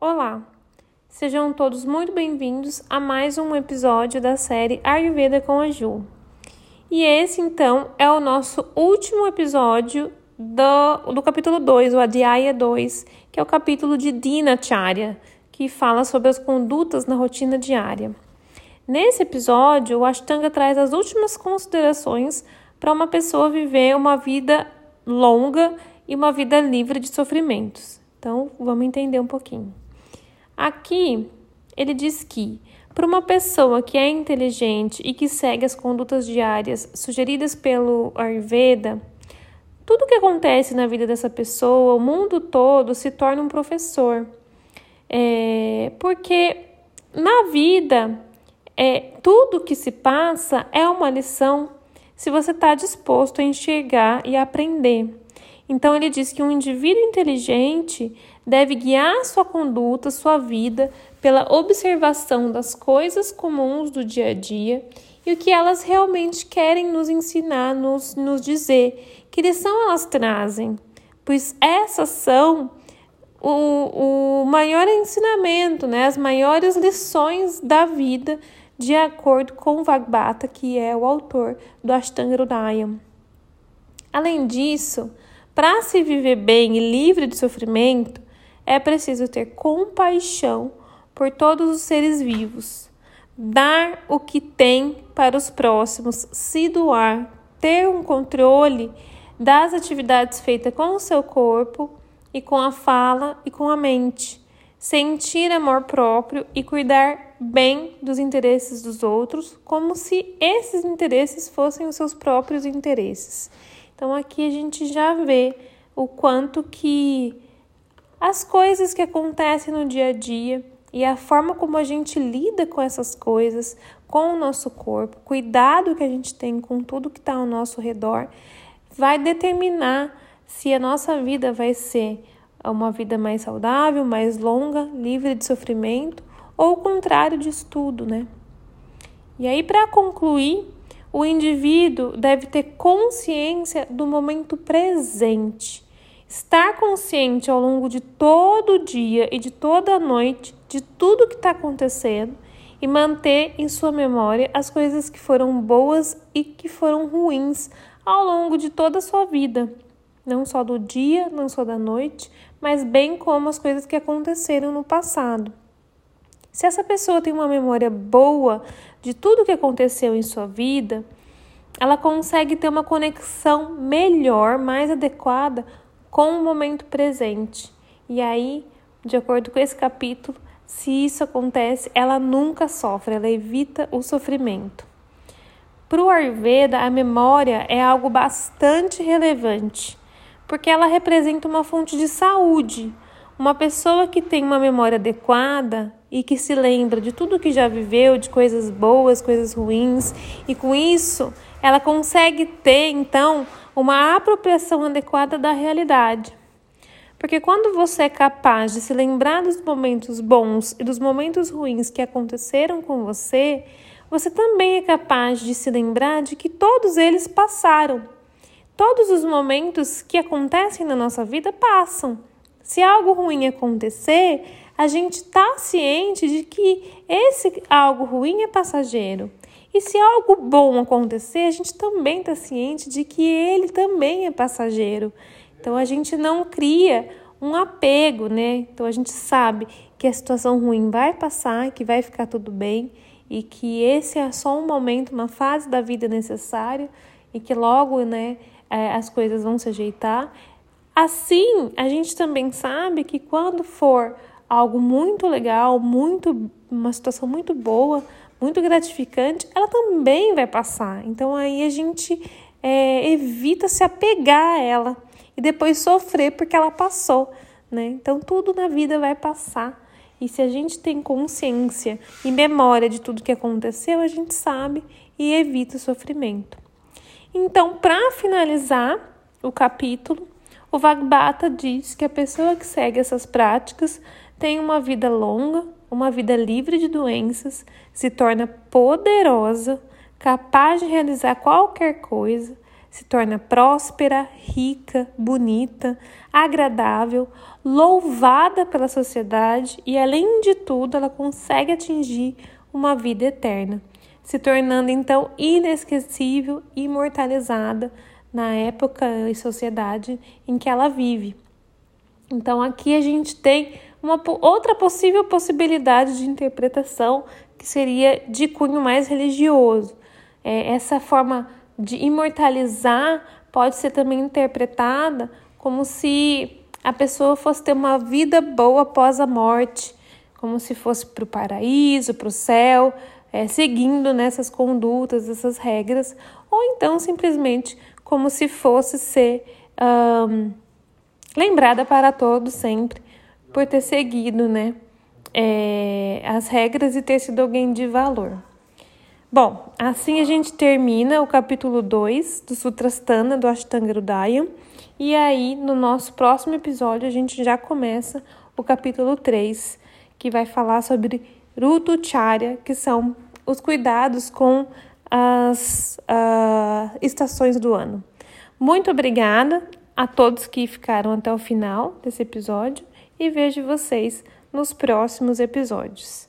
Olá, sejam todos muito bem-vindos a mais um episódio da série Ayurveda com a Ju. E esse, então, é o nosso último episódio do, do capítulo 2, o Adhyaya 2, que é o capítulo de Dinacharya, que fala sobre as condutas na rotina diária. Nesse episódio, o Ashtanga traz as últimas considerações para uma pessoa viver uma vida longa e uma vida livre de sofrimentos. Então, vamos entender um pouquinho. Aqui, ele diz que para uma pessoa que é inteligente e que segue as condutas diárias sugeridas pelo Ayurveda, tudo que acontece na vida dessa pessoa, o mundo todo se torna um professor. É, porque na vida, é, tudo que se passa é uma lição se você está disposto a enxergar e aprender. Então, ele diz que um indivíduo inteligente deve guiar sua conduta, sua vida, pela observação das coisas comuns do dia a dia e o que elas realmente querem nos ensinar, nos, nos dizer, que lição elas trazem, pois essas são o, o maior ensinamento, né, as maiores lições da vida, de acordo com Vagbata, que é o autor do Ashtanga. Além disso, para se viver bem e livre de sofrimento, é preciso ter compaixão por todos os seres vivos, dar o que tem para os próximos, se doar, ter um controle das atividades feitas com o seu corpo e com a fala e com a mente, sentir amor próprio e cuidar bem dos interesses dos outros, como se esses interesses fossem os seus próprios interesses. Então aqui a gente já vê o quanto que as coisas que acontecem no dia a dia e a forma como a gente lida com essas coisas, com o nosso corpo, cuidado que a gente tem com tudo que está ao nosso redor, vai determinar se a nossa vida vai ser uma vida mais saudável, mais longa, livre de sofrimento, ou o contrário disso tudo, né? E aí, para concluir, o indivíduo deve ter consciência do momento presente. Estar consciente ao longo de todo o dia e de toda a noite de tudo que está acontecendo e manter em sua memória as coisas que foram boas e que foram ruins ao longo de toda a sua vida. Não só do dia, não só da noite, mas bem como as coisas que aconteceram no passado. Se essa pessoa tem uma memória boa de tudo que aconteceu em sua vida, ela consegue ter uma conexão melhor, mais adequada com o momento presente. E aí, de acordo com esse capítulo, se isso acontece, ela nunca sofre, ela evita o sofrimento. Para o Ayurveda, a memória é algo bastante relevante, porque ela representa uma fonte de saúde. Uma pessoa que tem uma memória adequada, e que se lembra de tudo que já viveu, de coisas boas, coisas ruins, e com isso ela consegue ter então uma apropriação adequada da realidade. Porque quando você é capaz de se lembrar dos momentos bons e dos momentos ruins que aconteceram com você, você também é capaz de se lembrar de que todos eles passaram. Todos os momentos que acontecem na nossa vida passam. Se algo ruim acontecer, a gente está ciente de que esse algo ruim é passageiro. E se algo bom acontecer, a gente também está ciente de que ele também é passageiro. Então a gente não cria um apego, né? Então a gente sabe que a situação ruim vai passar, que vai ficar tudo bem e que esse é só um momento, uma fase da vida necessária e que logo, né, é, as coisas vão se ajeitar. Assim, a gente também sabe que quando for algo muito legal, muito uma situação muito boa, muito gratificante, ela também vai passar. Então aí a gente é, evita se apegar a ela e depois sofrer porque ela passou, né? Então tudo na vida vai passar. E se a gente tem consciência e memória de tudo que aconteceu, a gente sabe e evita o sofrimento. Então, para finalizar o capítulo, o Vagbata diz que a pessoa que segue essas práticas tem uma vida longa, uma vida livre de doenças, se torna poderosa, capaz de realizar qualquer coisa, se torna próspera, rica, bonita, agradável, louvada pela sociedade e, além de tudo, ela consegue atingir uma vida eterna, se tornando então inesquecível imortalizada na época e sociedade em que ela vive. Então, aqui a gente tem uma outra possível possibilidade de interpretação que seria de cunho mais religioso. É, essa forma de imortalizar pode ser também interpretada como se a pessoa fosse ter uma vida boa após a morte, como se fosse para o paraíso, para o céu, é, seguindo nessas condutas, essas regras, ou então simplesmente como se fosse ser um, lembrada para todos sempre por ter seguido né, é, as regras e ter sido alguém de valor. Bom, assim a gente termina o capítulo 2 do Sutrastana do Ashtanga Hridaya, e aí no nosso próximo episódio a gente já começa o capítulo 3, que vai falar sobre Rutucharya, que são os cuidados com as uh, estações do ano. Muito obrigada a todos que ficaram até o final desse episódio e vejo vocês nos próximos episódios.